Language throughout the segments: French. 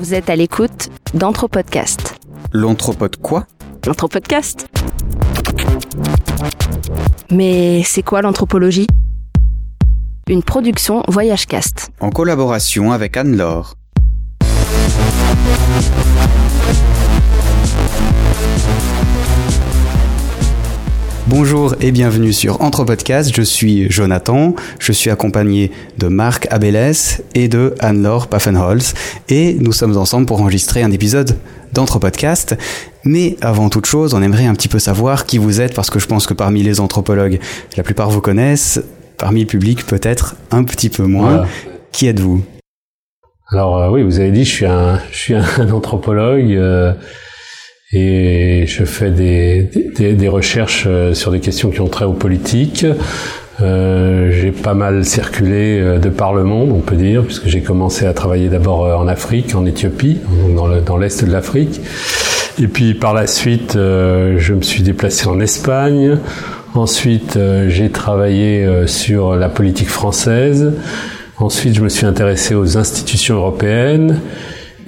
Vous êtes à l'écoute d'Anthropodcast. L'anthropode quoi? L'Anthropodcast Mais c'est quoi l'anthropologie? Une production Voyagecast. En collaboration avec Anne-Laure. Bonjour et bienvenue sur Anthropodcast. Je suis Jonathan. Je suis accompagné de Marc Abélès et de Anne-Laure Paffenholz. Et nous sommes ensemble pour enregistrer un épisode d'Anthropodcast. Mais avant toute chose, on aimerait un petit peu savoir qui vous êtes parce que je pense que parmi les anthropologues, la plupart vous connaissent. Parmi le public, peut-être un petit peu moins. Voilà. Qui êtes-vous? Alors euh, oui, vous avez dit, je suis un, je suis un anthropologue euh, et je fais des, des, des recherches euh, sur des questions qui ont trait aux politiques. Euh, j'ai pas mal circulé euh, de par le monde, on peut dire, puisque j'ai commencé à travailler d'abord euh, en Afrique, en Éthiopie, dans le- dans l'est de l'Afrique. Et puis par la suite, euh, je me suis déplacé en Espagne. Ensuite, j'ai travaillé sur la politique française. Ensuite, je me suis intéressé aux institutions européennes.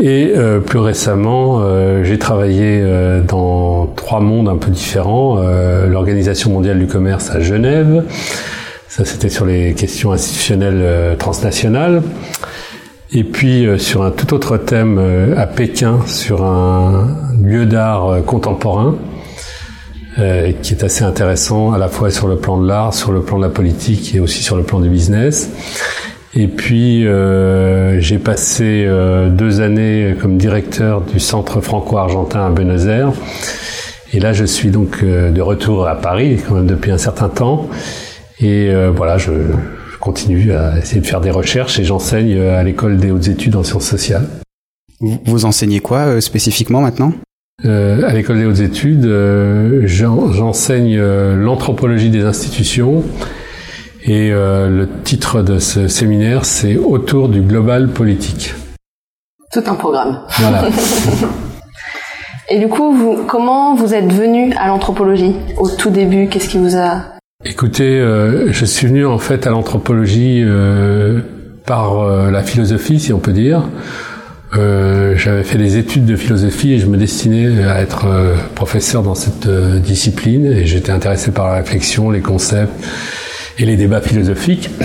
Et euh, plus récemment, euh, j'ai travaillé euh, dans trois mondes un peu différents. Euh, L'Organisation mondiale du commerce à Genève. Ça, c'était sur les questions institutionnelles euh, transnationales. Et puis euh, sur un tout autre thème à Pékin, sur un lieu d'art contemporain, qui est assez intéressant à la fois sur le plan de l'art, sur le plan de la politique et aussi sur le plan du business. Et puis euh, j'ai passé euh, deux années comme directeur du Centre franco-argentin à Buenos Aires. Et là, je suis donc euh, de retour à Paris, quand même depuis un certain temps. Et euh, voilà, je, continue à essayer de faire des recherches et j'enseigne à l'école des hautes études en sciences sociales. Vous enseignez quoi euh, spécifiquement maintenant? Euh, à l'école des hautes études, euh, j'en- j'enseigne l'anthropologie des institutions et euh, le titre de ce séminaire, c'est Autour du global politique. Tout un programme. Voilà. Et du coup, vous, comment vous êtes venu à l'anthropologie au tout début? Qu'est-ce qui vous a Écoutez, euh, je suis venu en fait à l'anthropologie euh, par euh, la philosophie, si on peut dire. Euh, J'avais fait des études de philosophie et je me destinais à être euh, professeur dans cette euh, discipline et j'étais intéressé par la réflexion, les concepts et les débats philosophiques.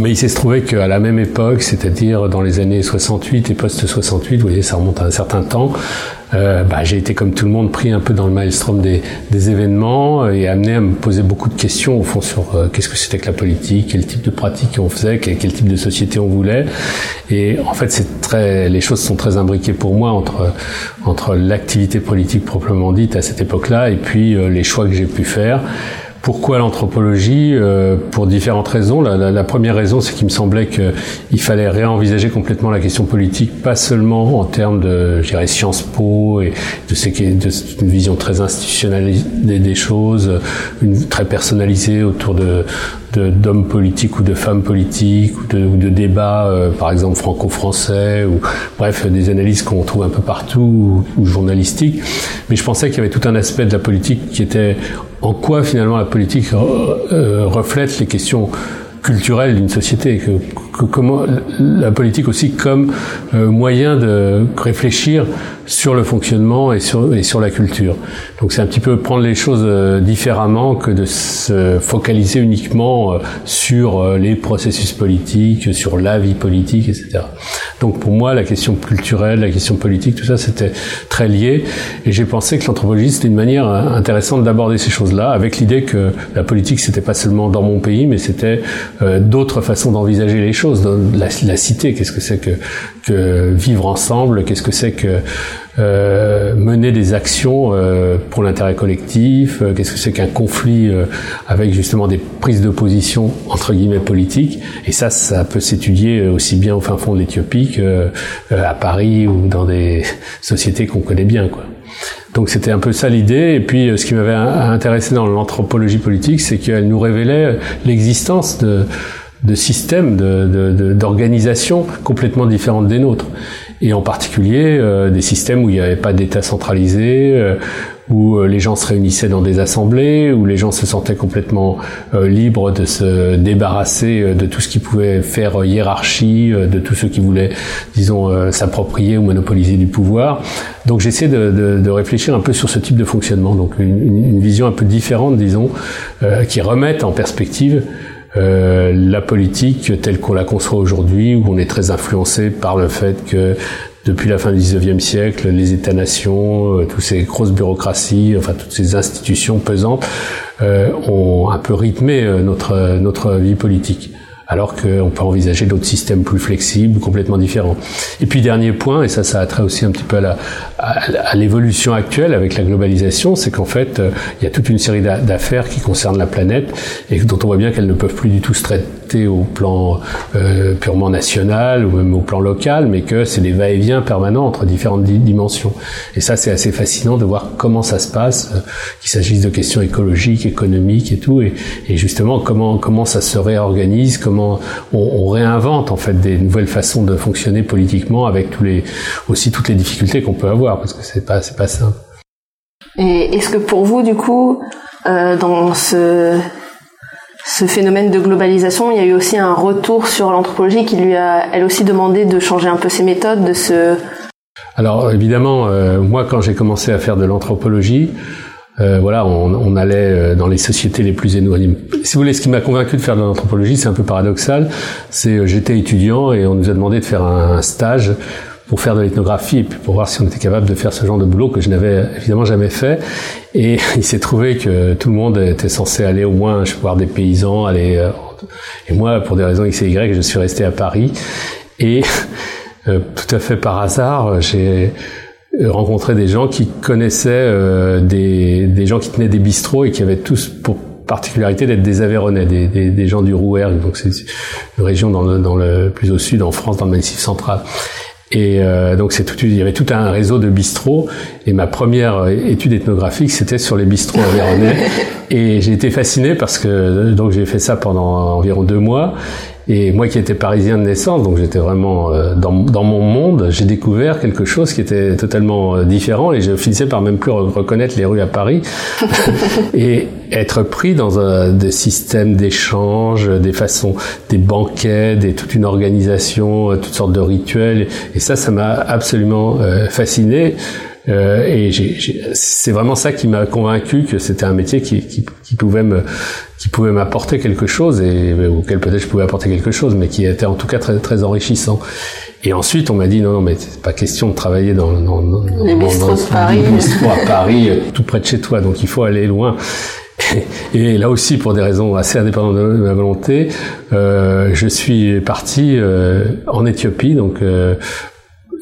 Mais il s'est trouvé qu'à la même époque, c'est-à-dire dans les années 68 et post-68, vous voyez, ça remonte à un certain temps, euh, bah, j'ai été comme tout le monde pris un peu dans le maelstrom des, événements et amené à me poser beaucoup de questions au fond sur euh, qu'est-ce que c'était que la politique, quel type de pratique on faisait, quel, quel type de société on voulait. Et en fait, c'est très, les choses sont très imbriquées pour moi entre entre l'activité politique proprement dite à cette époque-là et puis euh, les choix que j'ai pu faire. Pourquoi l'anthropologie Euh, Pour différentes raisons. La, la- la première raison, c'est qu'il me semblait qu'il fallait réenvisager complètement la question politique, pas seulement en termes de, Sciences Po et de, ces, de une vision très institutionnalisée des choses, une très personnalisée autour de- d'hommes politiques ou de femmes politiques ou de, ou de débats, euh, par exemple franco-français ou bref des analyses qu'on trouve un peu partout ou, ou journalistiques. Mais je pensais qu'il y avait tout un aspect de la politique qui était en quoi finalement la politique euh, euh, reflète les questions culturelles d'une société, comment la politique aussi comme euh, moyen de réfléchir sur le fonctionnement et sur, et sur la culture. Donc c'est un petit peu prendre les choses euh, différemment que de se focaliser uniquement euh, sur les processus politiques, sur la vie politique, etc. Donc pour moi, la question culturelle, la question politique, tout ça, c'était très lié. Et j'ai pensé que l'anthropologie, c'était une manière intéressante d'aborder ces choses-là, avec l'idée que la politique, c'était pas seulement dans mon pays, mais c'était d'autres façons d'envisager les choses. Dans la, cité, qu'est-ce que c'est que, vivre ensemble? Qu'est-ce que c'est que euh, mener des actions euh, pour l'intérêt collectif? Euh, Qu'est-ce que c'est qu'un conflit avec justement des prises de position entre guillemets politiques? Et ça, ça peut s'étudier aussi bien au fin fond de l'Éthiopie que euh, à Paris ou dans des sociétés qu'on connaît bien, quoi. Donc c'était un peu ça l'idée. Et puis ce qui m'avait in- intéressé dans l'anthropologie politique, c'est qu'elle nous révélait l'existence de, de systèmes, de- de- de- d'organisations complètement différentes des nôtres. Et en particulier euh, des systèmes où il n'y avait pas d'État centralisé, euh, où euh, les gens se réunissaient dans des assemblées, où les gens se sentaient complètement euh, libres de se débarrasser de tout ce qui pouvait faire hiérarchie, de tous ceux qui voulaient, disons, s'approprier ou monopoliser du pouvoir. Donc j'essaie de, de, de, réfléchir un peu sur ce type de fonctionnement, donc une, une vision un peu différente, disons, qui remette en perspective euh, la politique telle qu'on la conçoit aujourd'hui, où on est très influencé par le fait que depuis la fin du 19e siècle, les États-nations, euh, toutes ces grosses bureaucraties, enfin toutes ces institutions pesantes, euh, ont un peu rythmé notre, notre vie politique alors qu'on peut envisager d'autres systèmes plus flexibles, complètement différents. Et puis dernier point, et ça, ça a trait aussi un petit peu à l'évolution actuelle avec la globalisation, c'est qu'en fait, euh, il y a toute une série d'affaires qui concernent la planète et dont on voit bien qu'elles ne peuvent plus du tout se traiter au plan euh, purement national ou même au plan local, mais que c'est des va-et-vient permanents entre différentes dimensions. Et ça, c'est assez fascinant de voir comment ça se passe, euh, qu'il s'agisse de questions écologiques, économiques et tout, et, justement comment comment ça se réorganise, comment on, réinvente en fait des nouvelles façons de fonctionner politiquement avec aussi toutes les difficultés qu'on peut avoir parce que c'est pas c'est pas simple. Et est-ce que pour vous du coup euh, dans ce ce phénomène de globalisation, il y a eu aussi un retour sur l'anthropologie qui lui a elle aussi demandé de changer un peu ses méthodes, de se alors évidemment, euh, moi quand j'ai commencé à faire de l'anthropologie, euh, voilà, on, allait euh, dans les sociétés les plus éloignées. Si vous voulez, ce qui m'a convaincu de faire de l'anthropologie, c'est un peu paradoxal. C'est euh, j'étais étudiant et on nous a demandé de faire un, stage pour faire de l'ethnographie et puis pour voir si on était capable de faire ce genre de boulot que je n'avais évidemment jamais fait. Et il s'est trouvé que tout le monde était censé aller au moins voir des paysans, aller. et moi, pour des raisons X et Y, je suis resté à Paris. Et tout à fait par hasard, j'ai euh, rencontrer des gens qui connaissaient euh, des, des, gens qui tenaient des bistrots et qui avaient tous pour particularité d'être des Aveyronais, des, des, des, gens du Rouergue, donc c'est une région dans le, dans le, plus au sud en France, dans le Massif central. Et euh, donc c'est tout, il y avait tout un réseau de bistrots. Et ma première étude ethnographique, c'était sur les bistrots aveyronais. et j'ai été fasciné parce que donc j'ai fait ça pendant environ deux mois. Et moi qui étais parisien de naissance, donc j'étais vraiment euh, dans, dans, mon monde, j'ai découvert quelque chose qui était totalement euh, différent et je finissais par même plus reconnaître les rues à Paris et être pris dans un, des systèmes d'échange, des façons, des banquets, des, toute une organisation, euh, toutes sortes de rituels. Et ça, ça m'a absolument fasciné. Euh, et c'est vraiment ça qui m'a convaincu que c'était un métier qui, qui, qui, pouvait me qui pouvait m'apporter quelque chose et auquel peut-être je pouvais apporter quelque chose, mais qui était en tout cas très très enrichissant. Et ensuite, on m'a dit non, non, mais c'est pas question de travailler dans, dans, dans, les dans, Paris. à Paris, tout près de chez toi, donc il faut aller loin. Et là aussi, pour des raisons assez indépendantes de ma volonté, euh, je suis parti euh, en Éthiopie, donc euh,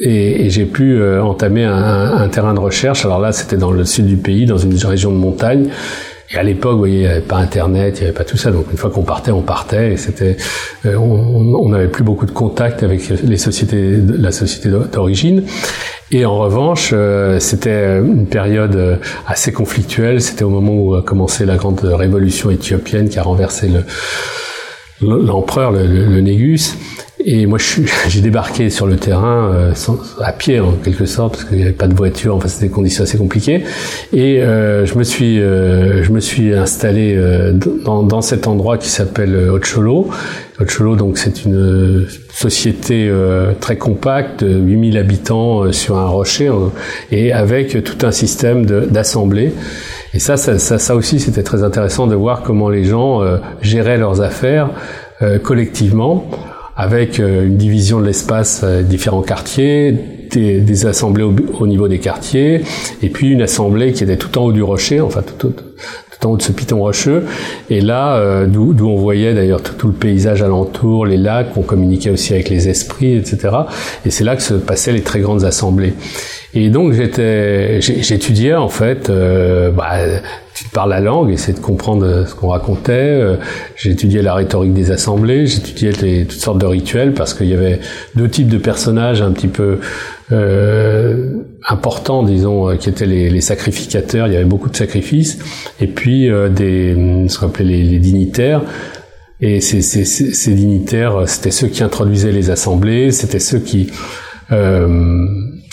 et, et j'ai pu euh, entamer un, un, terrain de recherche. Alors là, c'était dans le sud du pays, dans une région de montagne. Et à l'époque, vous voyez, il n'y avait pas Internet, il n'y avait pas tout ça. Donc une fois qu'on partait, on partait. Et c'était, euh, on n'avait plus beaucoup de contact avec les sociétés, la société d'origine. Et en revanche, euh, c'était une période assez conflictuelle. C'était au moment où a commencé la grande révolution éthiopienne qui a renversé le l'empereur, le, le, Négus. Et moi, j'ai débarqué sur le terrain euh, à pied en quelque sorte parce qu'il n'y avait pas de voiture. Enfin, c'était des conditions assez compliquées. Et euh, je me suis, euh, je me suis installé euh, dans, dans, cet endroit qui s'appelle Ocholo. Ocholo, donc, c'est une société très compacte, 8000 habitants sur un rocher, et avec tout un système d'assemblée. Et ça, ça, ça, ça aussi, c'était très intéressant de voir comment les gens géraient leurs affaires collectivement avec euh, une division de l'espace, euh, différents quartiers, des, des assemblées au, niveau des quartiers, et puis une assemblée qui était tout en haut du rocher, enfin tout, tout, en haut de ce piton rocheux, et là, euh, d'où on voyait d'ailleurs tout, tout, le paysage alentour, les lacs, on communiquait aussi avec les esprits, etc. Et c'est là que se passaient les très grandes assemblées. Et donc j'étais, j'étudiais en fait, euh, bah, tu te parles la langue, essayer de comprendre ce qu'on racontait. Euh, j'étudiais la rhétorique des assemblées, j'étudiais toutes sortes de rituels parce qu'il y avait deux types de personnages un petit peu euh, importants, disons, euh, qui étaient les, les, sacrificateurs. Il y avait beaucoup de sacrifices, et puis euh, des, ce qu'on appelait les, les dignitaires. Et ces, ces, ces dignitaires, c'était ceux qui introduisaient les assemblées, c'était ceux qui euh,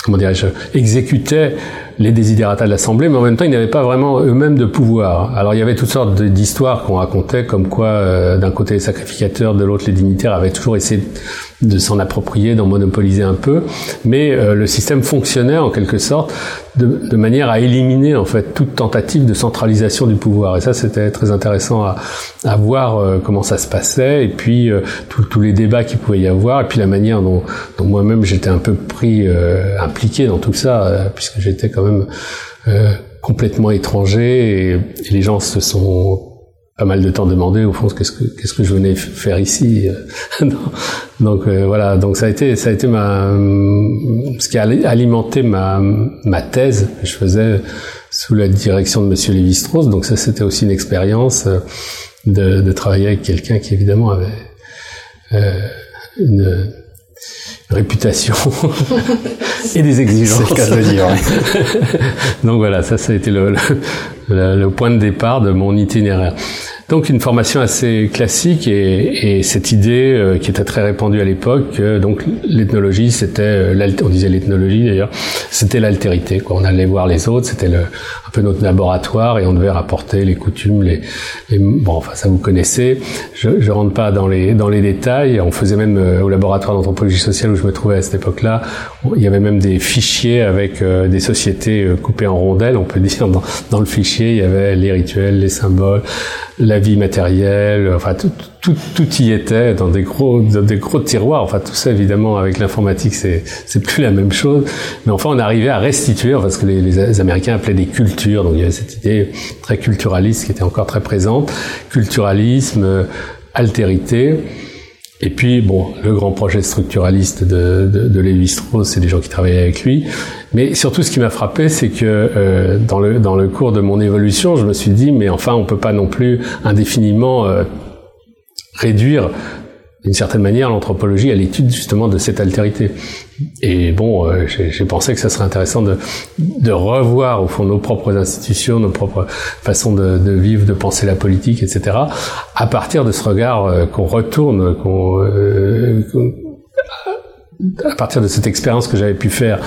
comment dirais-je, exécutaient les désidérata de l'Assemblée, mais en même temps, ils n'avaient pas vraiment eux-mêmes de pouvoir. Alors, il y avait toutes sortes d'histoires qu'on racontait, comme quoi, euh, d'un côté les sacrificateurs, de l'autre les dignitaires avaient toujours essayé de s'en approprier, d'en monopoliser un peu, mais euh, le système fonctionnait en quelque sorte de, de, manière à éliminer en fait toute tentative de centralisation du pouvoir. Et ça, c'était très intéressant à, à voir euh, comment ça se passait, et puis tous les débats qu'il pouvait y avoir, et puis la manière dont, dont moi-même j'étais un peu pris, impliqué dans tout ça, puisque j'étais quand même euh, complètement étranger et, les gens se sont pas mal de temps demandé au fond qu'est-ce que qu'est-ce que je venais faire ici donc euh, voilà. Donc ça a été ça a été ma ce qui a alimenté ma ma thèse que je faisais sous la direction de monsieur Lévi-Strauss. Donc ça c'était aussi une expérience euh, de, de travailler avec quelqu'un qui évidemment avait euh, une réputation et des exigences. C'est le cas de dire. Donc voilà, ça, ça a été le, le, le, point de départ de mon itinéraire. Donc une formation assez classique et, et cette idée euh, qui était très répandue à l'époque, donc l'ethnologie, c'était, euh, on disait l'ethnologie d'ailleurs, c'était l'altérité. On allait voir les autres, c'était le, un peu notre laboratoire et on devait rapporter les coutumes, les, les bon, enfin ça vous connaissez. Je, je rentre pas dans les dans les détails. On faisait même euh, au laboratoire d'anthropologie sociale où je me trouvais à cette époque-là, il y avait même des fichiers avec des sociétés coupées en rondelles, on peut dire. Dans, le fichier, il y avait les rituels, les symboles, vie matérielle, enfin tout, tout, tout, y était dans des gros, dans des gros tiroirs. Enfin tout ça évidemment avec l'informatique c'est c'est plus la même chose. Mais enfin on arrivait à restituer parce que les, les, Américains appelaient des cultures. Donc il y avait cette idée très culturaliste qui était encore très présente. Culturalisme, altérité. Et puis, bon, le grand projet structuraliste de, de, de Lévi-Strauss, c'est des gens qui travaillaient avec lui. Mais surtout, ce qui m'a frappé, c'est que euh, dans, le, dans le cours de mon évolution, je me suis dit, mais enfin, on peut pas non plus indéfiniment euh, réduire d'une certaine manière l'anthropologie à l'étude justement de cette altérité. Et bon, euh, j'ai pensé que ça serait intéressant de, de revoir au fond nos propres institutions, nos propres façons de, de vivre, de penser la politique, etc. à partir de ce regard euh, qu'on retourne, qu'on euh, à partir de cette expérience que j'avais pu faire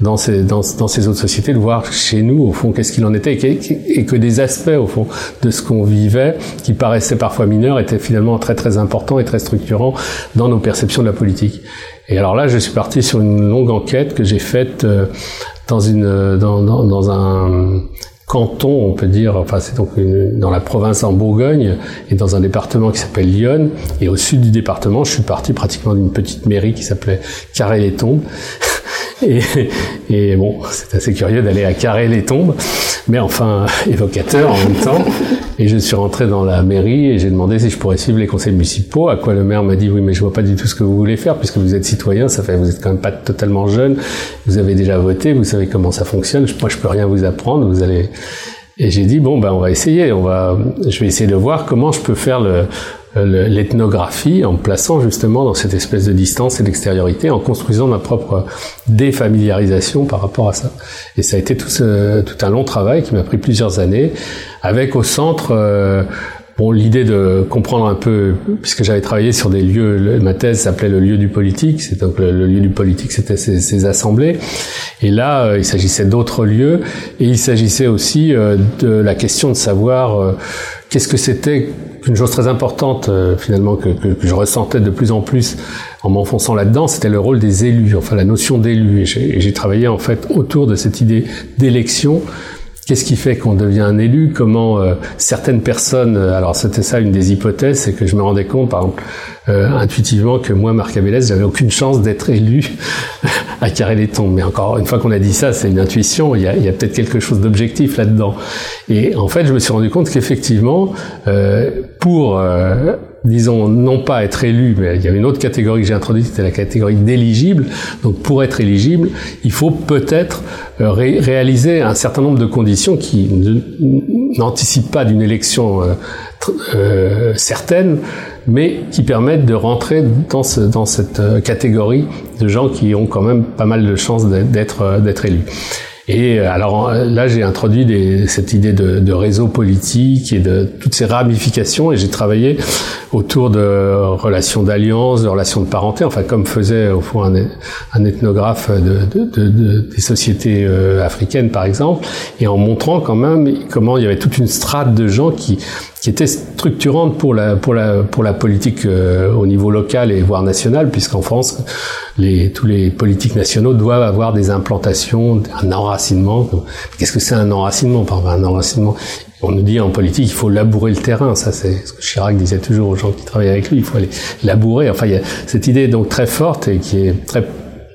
dans ces, dans, ces autres sociétés, de voir chez nous, au fond, qu'est-ce qu'il en était, et que, des aspects, au fond, de ce qu'on vivait, qui paraissaient parfois mineurs, étaient finalement très très importants et très structurants dans nos perceptions de la politique. Et alors là, je suis parti sur une longue enquête que j'ai faite euh, dans, une, dans, dans, dans un canton, on peut dire, enfin c'est donc dans la province en Bourgogne et dans un département qui s'appelle Lyon. Et au sud du département, je suis parti pratiquement d'une petite mairie qui s'appelait Carré-les-Tombes. Et, et, bon, c'est assez curieux d'aller à carrer les tombes, mais enfin évocateur en même temps. Et je suis rentré dans la mairie et j'ai demandé si je pourrais suivre les conseils municipaux. À quoi le maire m'a dit oui, mais je vois pas du tout ce que vous voulez faire puisque vous êtes citoyen. Ça fait vous êtes quand même pas totalement jeune. Vous avez déjà voté, vous savez comment ça fonctionne. Moi, je peux rien vous apprendre. Vous allez et j'ai dit bon ben on va essayer. On va, je vais essayer de voir comment je peux faire le l'ethnographie en plaçant justement dans cette espèce de distance et d'extériorité, en construisant ma propre défamiliarisation par rapport à ça. Et ça a été tout, ce, tout un long travail qui m'a pris plusieurs années, avec au centre euh, Bon, l'idée de comprendre un peu, puisque j'avais travaillé sur des lieux, ma thèse s'appelait le lieu du politique, c'est donc le, lieu du politique, c'était ces, assemblées. Et là, euh, il s'agissait d'autres lieux, et il s'agissait aussi euh, de la question de savoir euh, qu'est-ce que c'était une chose très importante finalement que, que, que, je ressentais de plus en plus en m'enfonçant là-dedans, c'était le rôle des élus, enfin la notion d'élu. Et j'ai travaillé en fait autour de cette idée d'élection Qu'est-ce qui fait qu'on devient un élu? Comment euh, certaines personnes... Euh, alors c'était ça une des hypothèses, c'est que je me rendais compte, par exemple, euh, intuitivement, que moi, Marc Abélès, j'avais aucune chance d'être élu à carrer les tombes. Mais encore une fois qu'on a dit ça, c'est une intuition, il y a, a peut-être quelque chose d'objectif là-dedans. Et en fait, je me suis rendu compte qu'effectivement, pour disons, non pas être élu, mais il y a une autre catégorie que j'ai introduite, c'était la catégorie d'éligible. Donc pour être éligible, il faut peut-être euh, réaliser un certain nombre de conditions qui n'anticipent pas d'une élection euh, euh, certaine, mais qui permettent de rentrer dans, ce, dans cette catégorie de gens qui ont quand même pas mal de chances d'être d'être élus. Et euh, alors là, j'ai introduit des, cette idée de, de, réseau politique et de toutes ces ramifications, et j'ai travaillé autour de relations d'alliance, de relations de parenté, enfin comme faisait au fond un, un ethnographe de, de, des sociétés euh, africaines, par exemple, et en montrant quand même comment il y avait toute une strate de gens qui qui était structurante pour la pour la pour la politique euh, au niveau local et voire national puisqu'en France les tous les politiques nationaux doivent avoir des implantations un qu'est-ce que c'est un enracinement? Par un enracinement. On nous dit en politique il faut labourer le terrain. Ça c'est ce que Chirac disait toujours aux gens qui travaillaient avec lui. Il faut aller labourer. Enfin il y a cette idée donc très forte et qui est très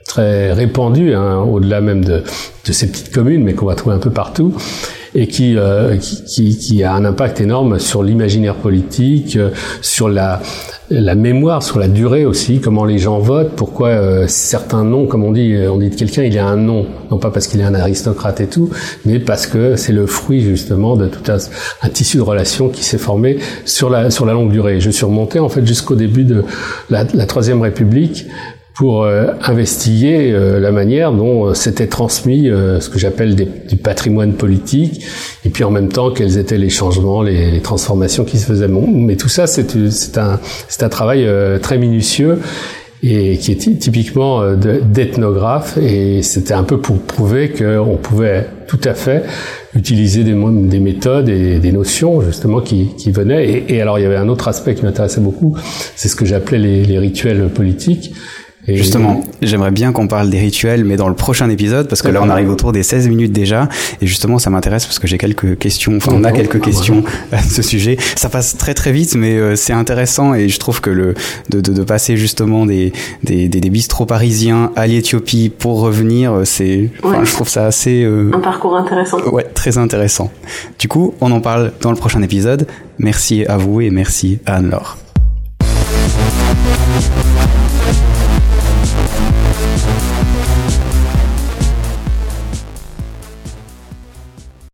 très répandue hein, au-delà même de, de ces petites communes mais qu'on va trouver un peu partout et qui, euh, qui, qui, qui, a un impact énorme sur l'imaginaire politique, euh, sur la, la mémoire, sur la durée aussi, comment les gens votent, pourquoi euh, certains noms, comme on dit, on dit de quelqu'un, il a un nom, non pas parce qu'il est un aristocrate et tout, mais parce que c'est le fruit justement de tout un, un tissu de relations qui s'est formé sur la, sur la longue durée. Je suis remonté en fait jusqu'au début de la, la Troisième République pour euh, investiguer euh, la manière dont euh, s'était transmis ce que j'appelle du patrimoine politique, et puis en même temps quels étaient les changements, les, les transformations qui se faisaient. Mais tout ça, c'est un, un travail très minutieux et qui est typiquement d'ethnographe, et c'était un peu pour prouver qu'on pouvait tout à fait utiliser des, des méthodes et des notions justement qui, qui venaient. Et, et, alors il y avait un autre aspect qui m'intéressait beaucoup, c'est ce que j'appelais les, les rituels politiques justement, j'aimerais bien qu'on parle des rituels, mais dans le prochain épisode, parce que là, on arrive autour des 16 minutes déjà. Et justement, ça m'intéresse parce que j'ai quelques questions, enfin, on a quelques questions à ce sujet. Ça passe très très vite, mais euh, c'est intéressant et je trouve que le, de, de, de passer justement des, des, des, des bistrots parisiens à l'Éthiopie pour revenir, euh, c'est, enfin, je trouve ça assez... Euh, Un parcours intéressant. Ouais, très intéressant. Du coup, on en parle dans le prochain épisode. Merci à vous et merci à Anne-Laure.